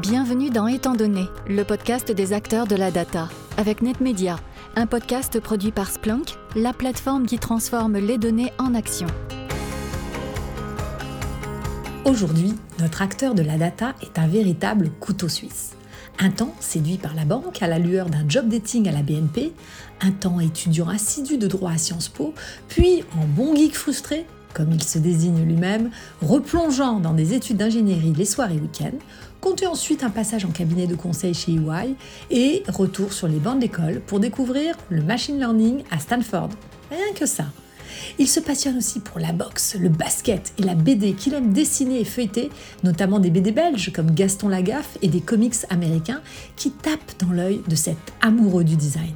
Bienvenue dans Étant donné, le podcast des acteurs de la data, avec NetMedia, un podcast produit par Splunk, la plateforme qui transforme les données en action. Aujourd'hui, notre acteur de la data est un véritable couteau suisse. Un temps séduit par la banque à la lueur d'un job dating à la BNP, un temps étudiant assidu de droit à Sciences Po, puis en bon geek frustré, comme il se désigne lui-même, replongeant dans des études d'ingénierie les soirs et week-ends, comptez ensuite un passage en cabinet de conseil chez EY et retour sur les bancs d'école pour découvrir le machine learning à Stanford. Rien que ça. Il se passionne aussi pour la boxe, le basket et la BD qu'il aime dessiner et feuilleter, notamment des BD belges comme Gaston Lagaffe et des comics américains qui tapent dans l'œil de cet amoureux du design.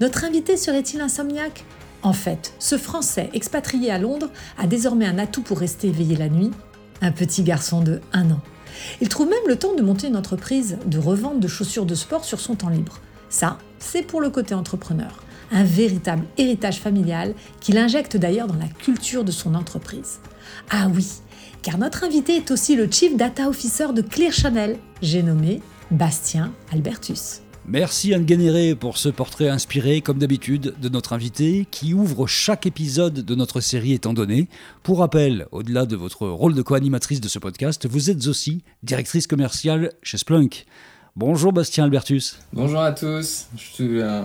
Notre invité serait-il insomniaque? En fait, ce Français expatrié à Londres a désormais un atout pour rester éveillé la nuit, un petit garçon de 1 an. Il trouve même le temps de monter une entreprise de revente de chaussures de sport sur son temps libre. Ça, c'est pour le côté entrepreneur. Un véritable héritage familial qu'il injecte d'ailleurs dans la culture de son entreprise. Ah oui, car notre invité est aussi le Chief Data Officer de Clear Channel, j'ai nommé Bastien Albertus. Merci Anne Guénéré pour ce portrait inspiré, comme d'habitude, de notre invité qui ouvre chaque épisode de notre série étant donné. Pour rappel, au-delà de votre rôle de co-animatrice de ce podcast, vous êtes aussi directrice commerciale chez Splunk. Bonjour Bastien Albertus. Bonjour à tous. Je suis euh,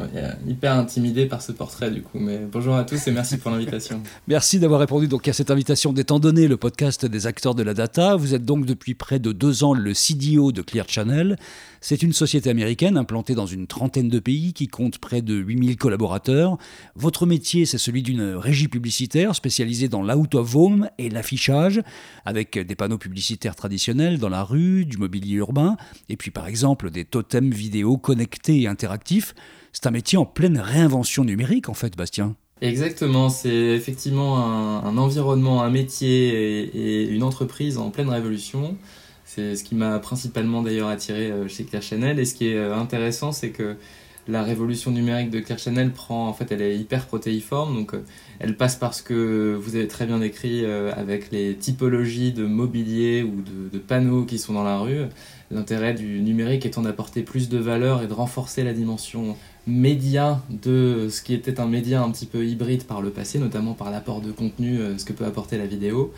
hyper intimidé par ce portrait du coup, mais bonjour à tous et merci pour l'invitation. merci d'avoir répondu donc à cette invitation d'étant donné le podcast des acteurs de la data. Vous êtes donc depuis près de deux ans le CDO de Clear Channel. C'est une société américaine implantée dans une trentaine de pays qui compte près de 8000 collaborateurs. Votre métier, c'est celui d'une régie publicitaire spécialisée dans l'out of home et l'affichage, avec des panneaux publicitaires traditionnels dans la rue, du mobilier urbain, et puis par exemple des totems vidéo connectés et interactifs. C'est un métier en pleine réinvention numérique en fait, Bastien. Exactement, c'est effectivement un, environnement, un métier et une entreprise en pleine révolution. C'est ce qui m'a principalement d'ailleurs attiré euh, chez Claire Chanel. Et ce qui est euh, intéressant, c'est que la révolution numérique de Claire Chanel prend, en fait, elle est hyper protéiforme, donc euh, elle passe par ce que vous avez très bien décrit avec les typologies de mobilier ou de, de panneaux qui sont dans la rue. L'intérêt du numérique étant d'apporter plus de valeur et de renforcer la dimension média de ce qui était un média un petit peu hybride par le passé, notamment par l'apport de contenu, ce que peut apporter la vidéo.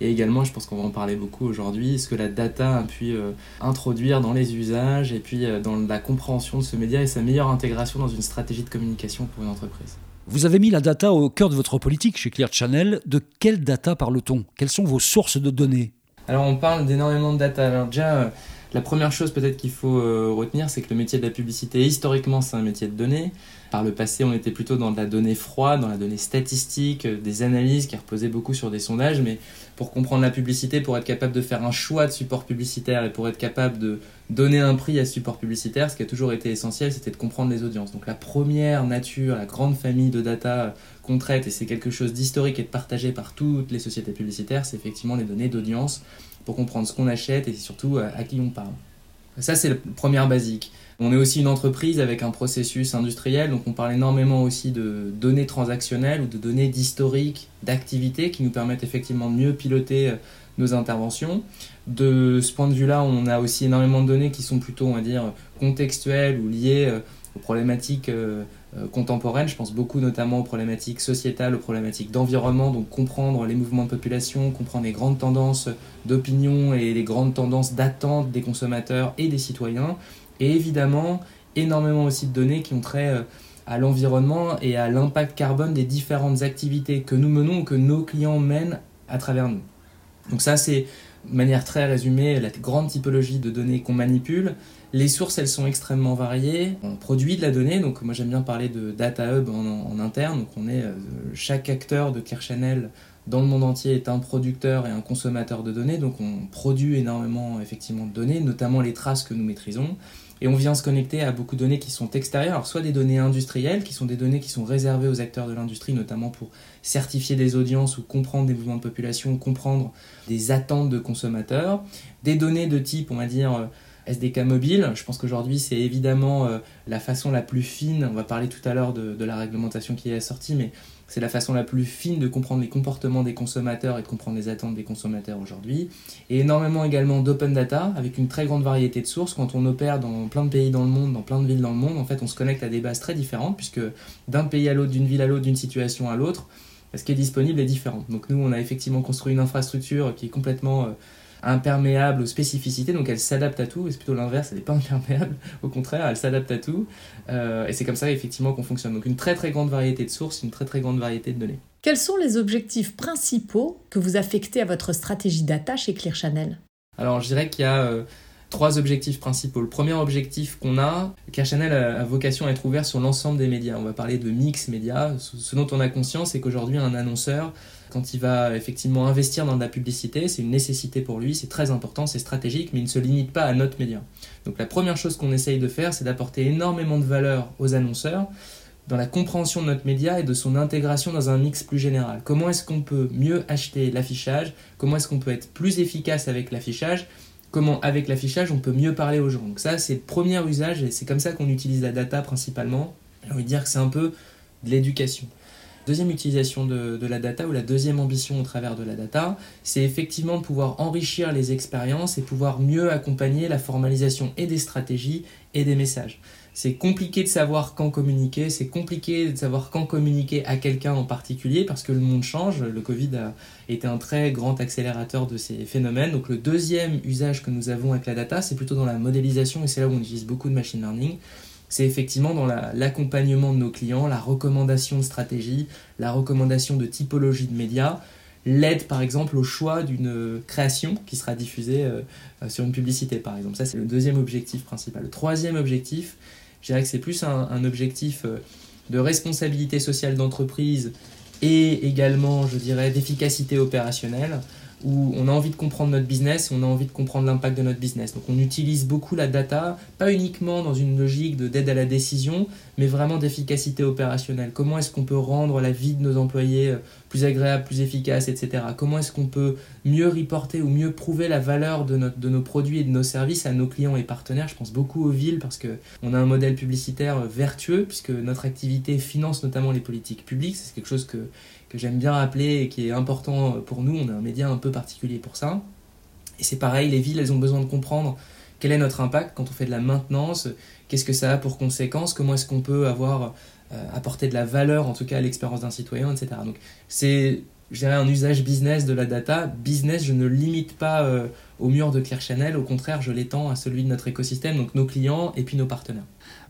Et également, je pense qu'on va en parler beaucoup aujourd'hui, ce que la data a pu euh, introduire dans les usages et puis euh, dans la compréhension de ce média et sa meilleure intégration dans une stratégie de communication pour une entreprise. Vous avez mis la data au cœur de votre politique chez Clear Channel. De quelle data parle-t-on? Quelles sont vos sources de données? Alors on parle d'énormément de data. Alors déjà, euh, la première chose peut-être qu'il faut retenir, c'est que le métier de la publicité, historiquement, c'est un métier de données. Par le passé, on était plutôt dans la donnée froide, dans la donnée statistique, des analyses qui reposaient beaucoup sur des sondages, mais pour comprendre la publicité, pour être capable de faire un choix de support publicitaire et pour être capable de donner un prix à ce support publicitaire, ce qui a toujours été essentiel, c'était de comprendre les audiences. Donc la première nature, la grande famille de data qu'on traite, et c'est quelque chose d'historique et de partagé par toutes les sociétés publicitaires, c'est effectivement les données d'audience pour comprendre ce qu'on achète et surtout à qui on parle. Ça, c'est la première basique. On est aussi une entreprise avec un processus industriel, donc on parle énormément aussi de données transactionnelles ou de données d'historique, d'activité qui nous permettent effectivement de mieux piloter euh, nos interventions. De ce point de vue-là, on a aussi énormément de données qui sont plutôt, on va dire, contextuelles ou liées euh, aux problématiques euh, contemporaines. Je pense beaucoup notamment aux problématiques sociétales, aux problématiques d'environnement, donc comprendre les mouvements de population, comprendre les grandes tendances d'opinion et les grandes tendances d'attente des consommateurs et des citoyens et évidemment, énormément aussi de données qui ont trait euh, à l'environnement et à l'impact carbone des différentes activités que nous menons que nos clients mènent à travers nous. Donc ça, c'est de manière très résumée la grande typologie de données qu'on manipule. Les sources, elles sont extrêmement variées. On produit de la donnée, donc moi j'aime bien parler de data hub en, interne. Donc on est euh, chaque acteur de Clear Channel dans le monde entier est un producteur et un consommateur de données, donc on produit énormément effectivement de données, notamment les traces que nous maîtrisons. Et on vient se connecter à beaucoup de données qui sont extérieures, alors soit des données industrielles, qui sont des données qui sont réservées aux acteurs de l'industrie, notamment pour certifier des audiences ou comprendre des mouvements de population, comprendre des attentes de consommateurs, des données de type, on va dire, SDK mobile. Je pense qu'aujourd'hui, c'est évidemment euh, la façon la plus fine. On va parler tout à l'heure de, la réglementation qui est sortie, mais c'est la façon la plus fine de comprendre les comportements des consommateurs et de comprendre les attentes des consommateurs aujourd'hui. Et énormément également d'open data, avec une très grande variété de sources. Quand on opère dans plein de pays dans le monde, dans plein de villes dans le monde, en fait, on se connecte à des bases très différentes, puisque d'un pays à l'autre, d'une ville à l'autre, d'une situation à l'autre, ce qui est disponible est différent. Donc nous, on a effectivement construit une infrastructure qui est complètement euh, imperméable aux spécificités, donc elle s'adapte à tout, et c'est plutôt l'inverse, elle n'est pas imperméable, au contraire, elle s'adapte à tout, euh, et c'est comme ça effectivement qu'on fonctionne. Donc une très très grande variété de sources, une très très grande variété de données. Quels sont les objectifs principaux que vous affectez à votre stratégie data chez Clear Channel? Alors je dirais qu'il y a euh, trois objectifs principaux. Le premier objectif qu'on a, Clear Channel a, vocation à être ouvert sur l'ensemble des médias. On va parler de mix médias. Ce dont on a conscience, c'est qu'aujourd'hui un annonceur quand il va effectivement investir dans de la publicité, c'est une nécessité pour lui, c'est très important, c'est stratégique, mais il ne se limite pas à notre média. Donc la première chose qu'on essaye de faire, c'est d'apporter énormément de valeur aux annonceurs dans la compréhension de notre média et de son intégration dans un mix plus général. Comment est-ce qu'on peut mieux acheter l'affichage? Comment est-ce qu'on peut être plus efficace avec l'affichage? Comment avec l'affichage on peut mieux parler aux gens? Donc ça c'est le premier usage et c'est comme ça qu'on utilise la data principalement. J'ai envie de dire que c'est un peu de l'éducation. Deuxième utilisation de, la data ou la deuxième ambition au travers de la data, c'est effectivement de pouvoir enrichir les expériences et pouvoir mieux accompagner la formalisation et des stratégies et des messages. C'est compliqué de savoir quand communiquer, c'est compliqué de savoir quand communiquer à quelqu'un en particulier parce que le monde change. Le Covid a été un très grand accélérateur de ces phénomènes. Donc le deuxième usage que nous avons avec la data, c'est plutôt dans la modélisation et c'est là où on utilise beaucoup de machine learning c'est effectivement dans l'accompagnement de nos clients, la recommandation de stratégie, la recommandation de typologie de médias, l'aide par exemple au choix d'une création qui sera diffusée euh, euh, sur une publicité par exemple. Ça c'est le deuxième objectif principal. Le troisième objectif, je dirais que c'est plus un, objectif euh, de responsabilité sociale d'entreprise et également je dirais d'efficacité opérationnelle où on a envie de comprendre notre business, on a envie de comprendre l'impact de notre business. Donc on utilise beaucoup la data, pas uniquement dans une logique d'aide à la décision, mais vraiment d'efficacité opérationnelle. Comment est-ce qu'on peut rendre la vie de nos employés euh, plus agréable, plus efficace, etc. Comment est-ce qu'on peut mieux reporter ou mieux prouver la valeur de, notre, de nos produits et de nos services à nos clients et partenaires? Je pense beaucoup aux villes parce qu'on a un modèle publicitaire vertueux puisque notre activité finance notamment les politiques publiques. C'est quelque chose que, j'aime bien rappeler et qui est important pour nous. On a un média un peu particulier pour ça. Et c'est pareil, les villes, elles ont besoin de comprendre quel est notre impact quand on fait de la maintenance, qu'est-ce que ça a pour conséquences, comment est-ce qu'on peut avoir euh, apporter de la valeur en tout cas à l'expérience d'un citoyen, etc. Donc c'est je dirais un usage business de la data. Business, je ne limite pas euh, au mur de Clear Channel, au contraire, je l'étends à celui de notre écosystème, donc nos clients et puis nos partenaires.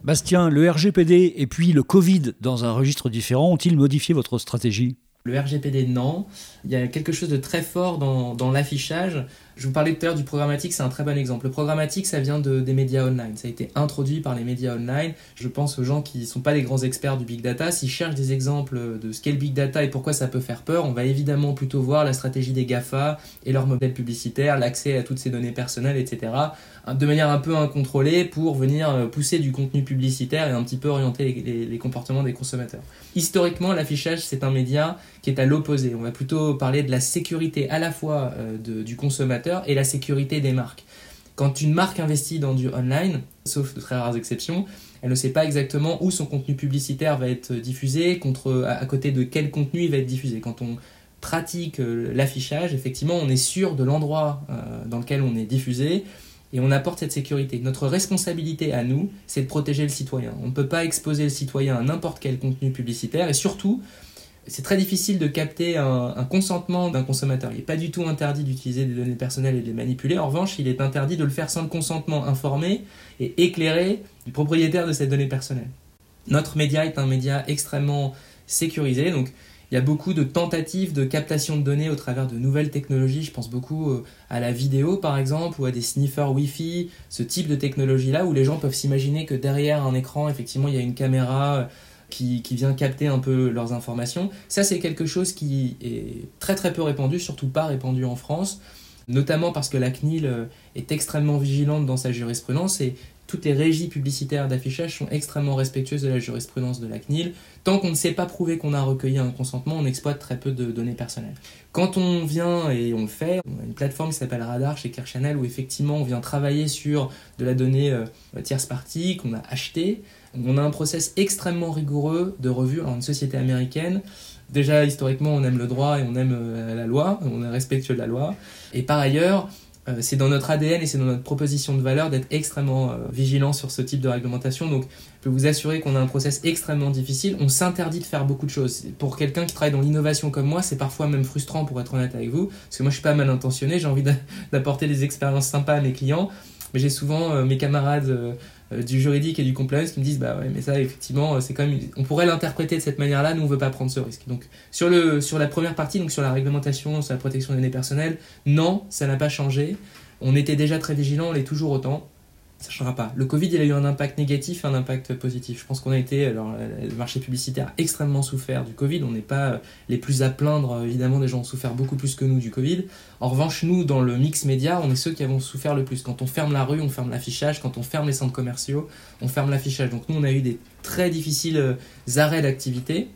Bastien, le RGPD et puis le Covid dans un registre différent ont-ils modifié votre stratégie? Le RGPD, non. Il y a quelque chose de très fort dans, l'affichage. Je vous parlais tout à l'heure du programmatique, c'est un très bon exemple. Le programmatique, ça vient de, des médias online. Ça a été introduit par les médias online. Je pense aux gens qui ne sont pas des grands experts du big data. S'ils cherchent des exemples de ce qu'est le big data et pourquoi ça peut faire peur, on va évidemment plutôt voir la stratégie des GAFA et leur modèle publicitaire, l'accès à toutes ces données personnelles, etc de manière un peu incontrôlée pour venir euh, pousser du contenu publicitaire et un petit peu orienter les, comportements des consommateurs. Historiquement, l'affichage, c'est un média qui est à l'opposé. On va plutôt parler de la sécurité à la fois euh, du consommateur et la sécurité des marques. Quand une marque investit dans du online, sauf de très rares exceptions, elle ne sait pas exactement où son contenu publicitaire va être diffusé, à, côté de quel contenu il va être diffusé. Quand on pratique euh, l'affichage, effectivement, on est sûr de l'endroit dans lequel on est diffusé, et on apporte cette sécurité. Notre responsabilité à nous, c'est de protéger le citoyen. On ne peut pas exposer le citoyen à n'importe quel contenu publicitaire et surtout, c'est très difficile de capter un, consentement d'un consommateur. Il n'est pas du tout interdit d'utiliser des données personnelles et de les manipuler. En revanche, il est interdit de le faire sans le consentement informé et éclairé du propriétaire de cette donnée personnelle. Notre média est un média extrêmement sécurisé, donc il y a beaucoup de tentatives de captation de données au travers de nouvelles technologies. Je pense beaucoup euh, à la vidéo par exemple ou à des sniffers Wi-Fi, ce type de technologie-là où les gens peuvent s'imaginer que derrière un écran, effectivement, il y a une caméra euh, qui, vient capter un peu leurs informations. Ça, c'est quelque chose qui est très très peu répandu, surtout pas répandu en France, notamment parce que la CNIL euh, est extrêmement vigilante dans sa jurisprudence et toutes les régies publicitaires d'affichage sont extrêmement respectueuses de la jurisprudence de la CNIL. Tant qu'on ne sait pas prouver qu'on a recueilli un consentement, on exploite très peu de données personnelles. Quand on vient et on le fait, on a une plateforme qui s'appelle Radar chez Clear Channel où effectivement on vient travailler sur de la donnée euh, tierce partie qu'on a achetée. On a un process extrêmement rigoureux de revue. Alors une société américaine, déjà historiquement on aime le droit et on aime euh, la loi, on est respectueux de la loi. Et par ailleurs, euh, c'est dans notre ADN et c'est dans notre proposition de valeur d'être extrêmement euh, vigilant sur ce type de réglementation. Donc, je peux vous assurer qu'on a un process extrêmement difficile. On s'interdit de faire beaucoup de choses. Pour quelqu'un qui travaille dans l'innovation comme moi, c'est parfois même frustrant pour être honnête avec vous, parce que moi je suis pas mal intentionné, j'ai envie d'apporter des expériences sympas à mes clients, mais j'ai souvent mes camarades du juridique et du compliance qui me disent bah ouais mais ça effectivement c'est quand même on pourrait l'interpréter de cette manière là nous on veut pas prendre ce risque. Donc sur le sur la première partie donc sur la réglementation sur la protection des données personnelles non ça n'a pas changé. On était déjà très vigilant on l'est toujours autant ça changera pas. Le Covid, il a eu un impact négatif un impact positif. Je pense qu'on a été, alors le marché publicitaire a extrêmement souffert du Covid. On n'est pas euh, les plus à plaindre, évidemment, des gens ont souffert beaucoup plus que nous du Covid. En revanche, nous, dans le mix média, on est ceux qui avons souffert le plus. Quand on ferme la rue, on ferme l'affichage. Quand on ferme les centres commerciaux, on ferme l'affichage. Donc nous, on a eu des très difficiles euh, arrêts d'activité.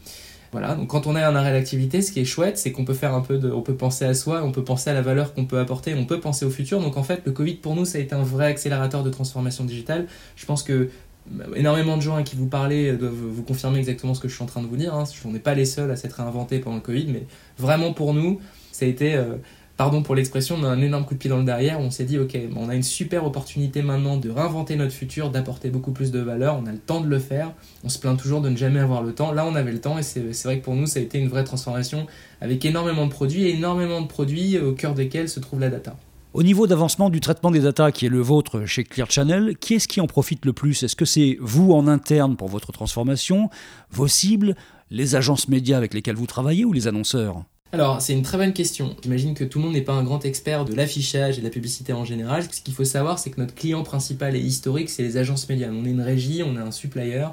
Voilà, donc quand on a un arrêt d'activité, ce qui est chouette, c'est qu'on peut faire un peu de, on peut penser à soi, on peut penser à la valeur qu'on peut apporter, on peut penser au futur. Donc en fait, le Covid pour nous, ça a été un vrai accélérateur de transformation digitale. Je pense que bah, énormément de gens à qui vous parlez doivent vous confirmer exactement ce que je suis en train de vous dire. Hein. On n'est pas les seuls à s'être réinventés pendant le Covid, mais vraiment pour nous, ça a été euh, pardon pour l'expression, on a un énorme coup de pied dans le derrière. On s'est dit, ok, on a une super opportunité maintenant de réinventer notre futur, d'apporter beaucoup plus de valeur. On a le temps de le faire. On se plaint toujours de ne jamais avoir le temps. Là, on avait le temps et c'est vrai que pour nous, ça a été une vraie transformation avec énormément de produits et énormément de produits au cœur desquels se trouve la data. Au niveau d'avancement du traitement des data qui est le vôtre chez Clear Channel, qui est-ce qui en profite le plus? Est-ce que c'est vous en interne pour votre transformation, vos cibles, les agences médias avec lesquelles vous travaillez ou les annonceurs? Alors, c'est une très bonne question. J'imagine que tout le monde n'est pas un grand expert de l'affichage et de la publicité en général. Ce qu'il faut savoir, c'est que notre client principal et historique, c'est les agences médias. On est une régie, on est un supplier,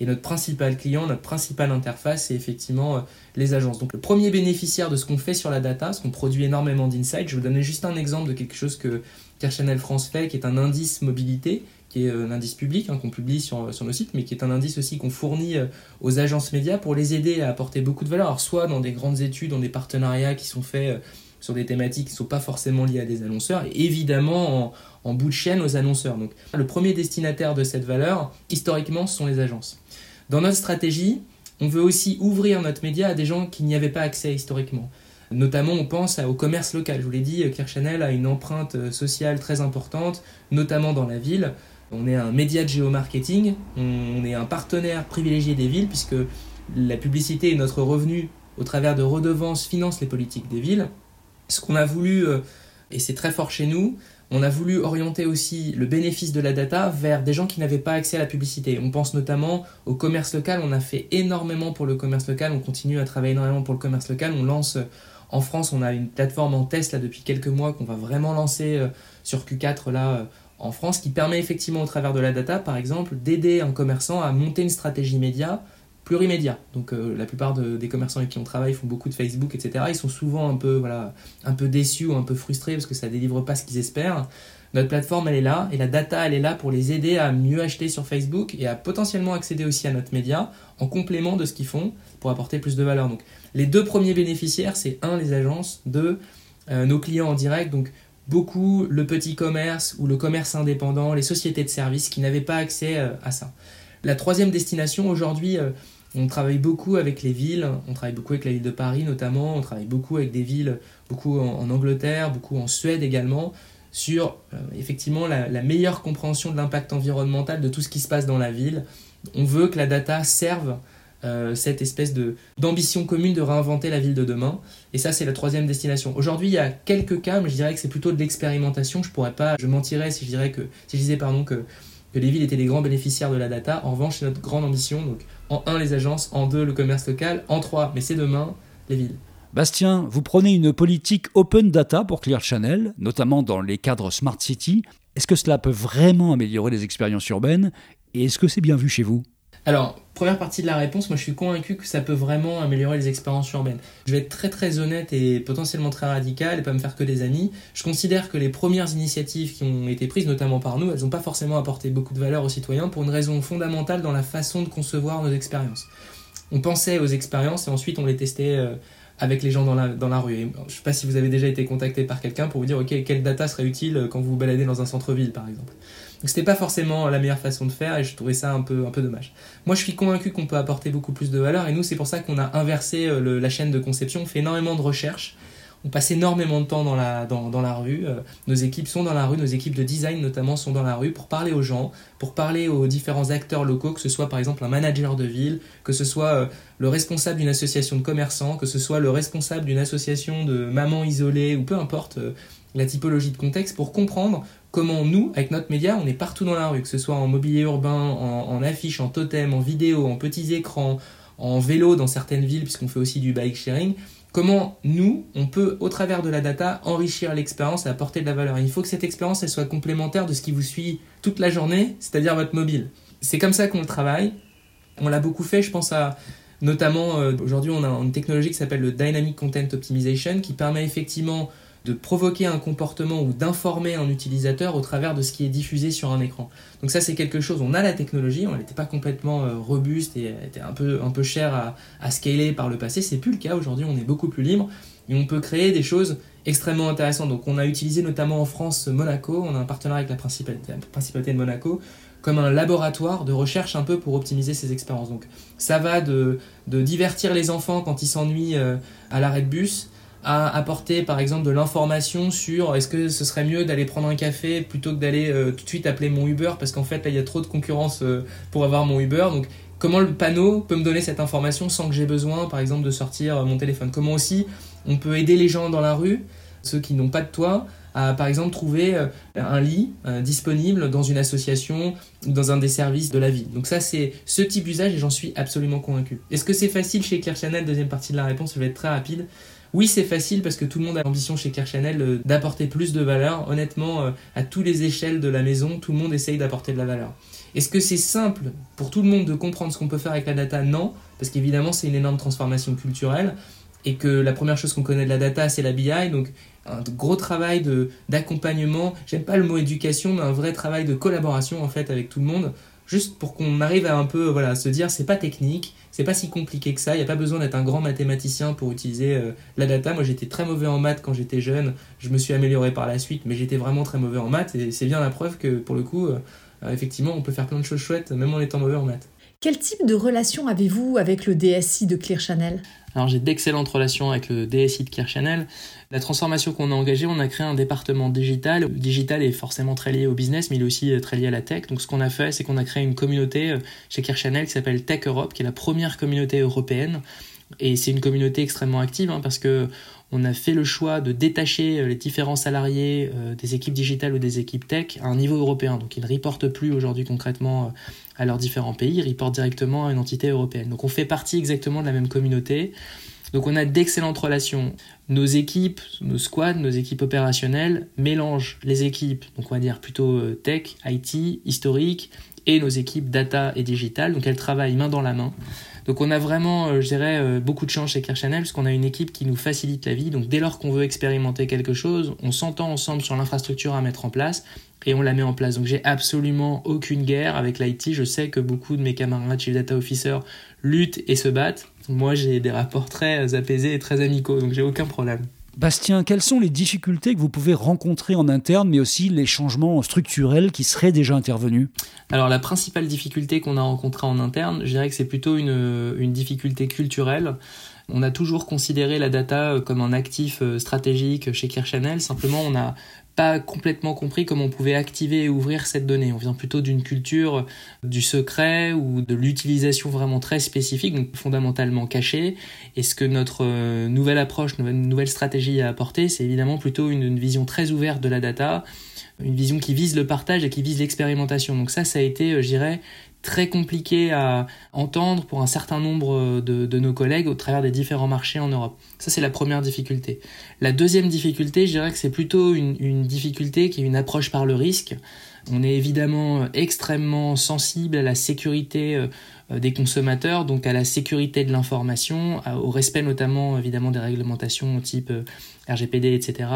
et notre principal client, notre principale interface, c'est effectivement euh, les agences. Donc le premier bénéficiaire de ce qu'on fait sur la data, ce qu'on produit énormément d'insights, je vais vous donner juste un exemple de quelque chose que Channel France fait, qui est un indice mobilité, qui est euh, un indice public hein, qu'on publie sur, sur nos sites, mais qui est un indice aussi qu'on fournit euh, aux agences médias pour les aider à apporter beaucoup de valeur. Alors, soit dans des grandes études, dans des partenariats qui sont faits euh, sur des thématiques qui ne sont pas forcément liées à des annonceurs, et évidemment en, bout de chaîne aux annonceurs. Donc, le premier destinataire de cette valeur, historiquement, ce sont les agences. Dans notre stratégie, on veut aussi ouvrir notre média à des gens qui n'y avaient pas accès historiquement. Notamment, on pense au commerce local. Je vous l'ai dit, Kirchhanel a une empreinte sociale très importante, notamment dans la ville. On est un média de géomarketing, on est un partenaire privilégié des villes puisque la publicité et notre revenu au travers de redevances finance les politiques des villes. Ce qu'on a voulu, euh, et c'est très fort chez nous, on a voulu orienter aussi le bénéfice de la data vers des gens qui n'avaient pas accès à la publicité. On pense notamment au commerce local, on a fait énormément pour le commerce local, on continue à travailler énormément pour le commerce local, on lance en France, on a une plateforme en test là depuis quelques mois qu'on va vraiment lancer euh, sur Q4 là en France qui permet effectivement au travers de la data, par exemple, d'aider un commerçant à monter une stratégie média plurimédia. Donc euh, la plupart des commerçants avec qui on travaille font beaucoup de Facebook, etc. Ils sont souvent un peu, voilà, un peu déçus ou un peu frustrés parce que ça ne délivre pas ce qu'ils espèrent. Notre plateforme, elle est là et la data, elle est là pour les aider à mieux acheter sur Facebook et à potentiellement accéder aussi à notre média en complément de ce qu'ils font pour apporter plus de valeur. Donc les deux premiers bénéficiaires, c'est un, les agences, deux, euh, nos clients en direct. Donc beaucoup le petit commerce ou le commerce indépendant, les sociétés de services qui n'avaient pas accès euh, à ça. La troisième destination, aujourd'hui, euh, on travaille beaucoup avec les villes, on travaille beaucoup avec la ville de Paris notamment, on travaille beaucoup avec des villes, beaucoup en, Angleterre, beaucoup en Suède également, sur euh, effectivement la, la, meilleure compréhension de l'impact environnemental de tout ce qui se passe dans la ville. On veut que la data serve euh, cette espèce d'ambition commune de réinventer la ville de demain. Et ça, c'est la troisième destination. Aujourd'hui, il y a quelques cas, mais je dirais que c'est plutôt de l'expérimentation. Je pourrais pas, je mentirais si je dirais que, si je disais pardon que que les villes étaient les grands bénéficiaires de la data. En revanche, c'est notre grande ambition. Donc, en un, les agences, en deux, le commerce local, en trois, mais c'est demain, les villes. Bastien, vous prenez une politique open data pour Clear Channel, notamment dans les cadres Smart City. Est-ce que cela peut vraiment améliorer les expériences urbaines? Et est-ce que c'est bien vu chez vous? Alors, première partie de la réponse, moi je suis convaincu que ça peut vraiment améliorer les expériences urbaines. Je vais être très très honnête et potentiellement très radical et pas me faire que des amis. Je considère que les premières initiatives qui ont été prises, notamment par nous, elles n'ont pas forcément apporté beaucoup de valeur aux citoyens pour une raison fondamentale dans la façon de concevoir nos expériences. On pensait aux expériences et ensuite on les testait euh, avec les gens dans la, dans la rue. je ne sais pas si vous avez déjà été contacté par quelqu'un pour vous dire, ok, quelle data serait utile quand vous vous baladez dans un centre-ville, par exemple. Donc c'était pas forcément la meilleure façon de faire et je trouvais ça un peu, un peu dommage. Moi je suis convaincu qu'on peut apporter beaucoup plus de valeur et nous c'est pour ça qu'on a inversé euh, la chaîne de conception, on fait énormément de recherches, on passe énormément de temps dans la, dans, dans la rue, euh, nos équipes sont dans la rue, nos équipes de design notamment sont dans la rue pour parler aux gens, pour parler aux différents acteurs locaux, que ce soit par exemple un manager de ville, que ce soit euh, le responsable d'une association de commerçants, que ce soit le responsable d'une association de mamans isolées ou peu importe la typologie de contexte pour comprendre comment nous, avec notre média, on est partout dans la rue, que ce soit en mobilier urbain, en, affiches, en totem, en vidéo, en petits écrans, en vélo dans certaines villes, puisqu'on fait aussi du bike sharing, comment nous, on peut, au travers de la data, enrichir l'expérience et apporter de la valeur. il faut que cette expérience, elle soit complémentaire de ce qui vous suit toute la journée, c'est-à-dire votre mobile. C'est comme ça qu'on le travaille. On l'a beaucoup fait, je pense à... Notamment, euh, aujourd'hui, on a une technologie qui s'appelle le Dynamic Content Optimization, qui permet effectivement de provoquer un comportement ou d'informer un utilisateur au travers de ce qui est diffusé sur un écran. Donc ça c'est quelque chose, on a la technologie, on n'était pas complètement euh, robuste et était un peu, un peu cher à, scaler par le passé, c'est plus le cas, aujourd'hui on est beaucoup plus libre et on peut créer des choses extrêmement intéressantes. Donc on a utilisé notamment en France Monaco, on a un partenariat avec la principauté, de Monaco, comme un laboratoire de recherche un peu pour optimiser ces expériences. Donc ça va de, de divertir les enfants quand ils s'ennuient euh, à l'arrêt de bus, à apporter par exemple de l'information sur est-ce que ce serait mieux d'aller prendre un café plutôt que d'aller euh, tout de suite appeler mon Uber parce qu'en fait là il y a trop de concurrence euh, pour avoir mon Uber donc comment le panneau peut me donner cette information sans que j'ai besoin par exemple de sortir euh, mon téléphone? Comment aussi on peut aider les gens dans la rue ceux qui n'ont pas de toit à par exemple trouver un lit disponible dans une association ou dans un des services de la ville? Donc ça c'est ce type d'usage et j'en suis absolument convaincu. Est-ce que c'est facile chez Claire Deuxième partie de la réponse, je vais être très rapide. Oui, c'est facile parce que tout le monde a l'ambition chez Claire Chanel euh, d'apporter plus de valeur. Honnêtement, euh, à toutes les échelles de la maison, tout le monde essaye d'apporter de la valeur. Est-ce que c'est simple pour tout le monde de comprendre ce qu'on peut faire avec la data? Non, parce qu'évidemment, c'est une énorme transformation culturelle et que la première chose qu'on connaît de la data, c'est la BI. Donc, un gros travail d'accompagnement. J'aime pas le mot éducation, mais un vrai travail de collaboration en fait avec tout le monde juste pour qu'on arrive à un peu voilà, se dire c'est pas technique, c'est pas si compliqué que ça, il n'y a pas besoin d'être un grand mathématicien pour utiliser euh, la data. Moi j'étais très mauvais en maths quand j'étais jeune, je me suis amélioré par la suite, mais j'étais vraiment très mauvais en maths et c'est bien la preuve que pour le coup, euh, effectivement, on peut faire plein de choses chouettes même en étant mauvais en maths. Quel type de relation avez-vous avec le DSI de Clear Channel alors j'ai d'excellentes relations avec le DSI de Clear Channel. La transformation qu'on a engagée, on a créé un département digital. Le digital est forcément très lié au business, mais il est aussi euh, très lié à la tech. Donc ce qu'on a fait, c'est qu'on a créé une communauté euh, chez Clear Channel qui s'appelle Tech Europe, qui est la première communauté européenne. Et c'est une communauté extrêmement active hein, parce que on a fait le choix de détacher euh, les différents salariés des équipes digitales ou des équipes tech à un niveau européen. Donc ils ne reportent plus aujourd'hui concrètement à leurs différents pays, ils reportent directement à une entité européenne. Donc on fait partie exactement de la même communauté. Donc on a d'excellentes relations. Nos équipes, nos squads, nos équipes opérationnelles mélangent les équipes, donc on va dire plutôt euh, tech, IT, historique, et nos équipes data et digital. Donc elles travaillent main dans la main. Donc on a vraiment, euh, je dirais, euh, beaucoup de chance chez Care Channel parce qu'on a une équipe qui nous facilite la vie. Donc dès lors qu'on veut expérimenter quelque chose, on s'entend ensemble sur l'infrastructure à mettre en place et on la met en place. Donc j'ai absolument aucune guerre avec l'IT. Je sais que beaucoup de mes camarades Chief Data Officer luttent et se battent. Moi j'ai des rapports très apaisés et très amicaux, donc j'ai aucun problème. Bastien, quelles sont les difficultés que vous pouvez rencontrer en interne, mais aussi les changements structurels qui seraient déjà intervenus? Alors la principale difficulté qu'on a rencontrée en interne, je dirais que c'est plutôt une, difficulté culturelle. On a toujours considéré la data comme un actif euh, stratégique chez Channel. Simplement, on a pas complètement compris comment on pouvait activer et ouvrir cette donnée. On vient plutôt d'une culture du secret ou de l'utilisation vraiment très spécifique, donc fondamentalement cachée. Et ce que notre euh, nouvelle approche, nouvelle, stratégie a apporté, c'est évidemment plutôt une, une, vision très ouverte de la data, une vision qui vise le partage et qui vise l'expérimentation. Donc ça, ça a été, euh, je dirais, très compliqué à entendre pour un certain nombre de, nos collègues au travers des différents marchés en Europe. Ça, c'est la première difficulté. La deuxième difficulté, je dirais que c'est plutôt une, difficulté qui est une approche par le risque. On est évidemment extrêmement sensible à la sécurité des consommateurs, donc à la sécurité de l'information, au respect notamment évidemment des réglementations type RGPD, etc.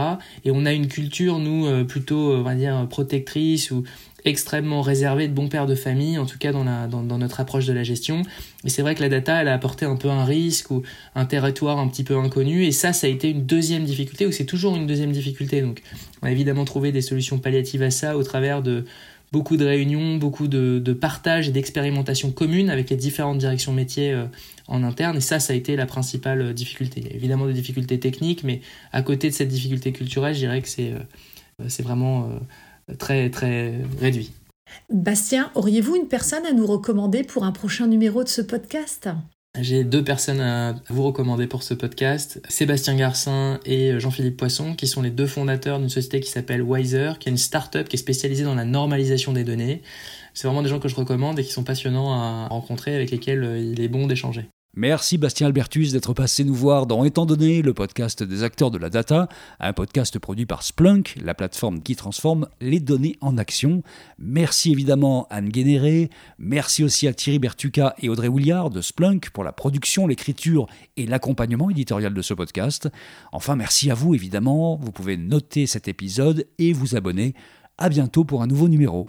Et on a une culture, nous, plutôt, on va dire, protectrice ou extrêmement réservé de bons pères de famille, en tout cas dans, la, dans, notre approche de la gestion. Et c'est vrai que la data, elle a apporté un peu un risque ou un territoire un petit peu inconnu. Et ça, ça a été une deuxième difficulté, ou c'est toujours une deuxième difficulté. Donc, on a évidemment trouvé des solutions palliatives à ça au travers de beaucoup de réunions, beaucoup de, de partage et d'expérimentation commune avec les différentes directions métiers euh, en interne. Et ça, ça a été la principale euh, difficulté. Il y a évidemment des difficultés techniques, mais à côté de cette difficulté culturelle, je dirais que c'est euh, c'est vraiment très très réduit. Bastien, auriez-vous une personne à nous recommander pour un prochain numéro de ce podcast? J'ai deux personnes à vous recommander pour ce podcast, Sébastien Garcin et Jean-Philippe Poisson, qui sont les deux fondateurs d'une société qui s'appelle Wiser, qui est une start-up qui est spécialisée dans la normalisation des données. C'est vraiment des gens que je recommande et qui sont passionnants à rencontrer, avec lesquels il est bon d'échanger. Merci Bastien Albertus d'être passé nous voir dans Étant donné, le podcast des acteurs de la data, un podcast produit par Splunk, la plateforme qui transforme les données en action. Merci évidemment Anne Guénéré, merci aussi à Thierry Bertuca et Audrey Williard de Splunk pour la production, l'écriture et l'accompagnement éditorial de ce podcast. Enfin, merci à vous évidemment, vous pouvez noter cet épisode et vous abonner. À bientôt pour un nouveau numéro.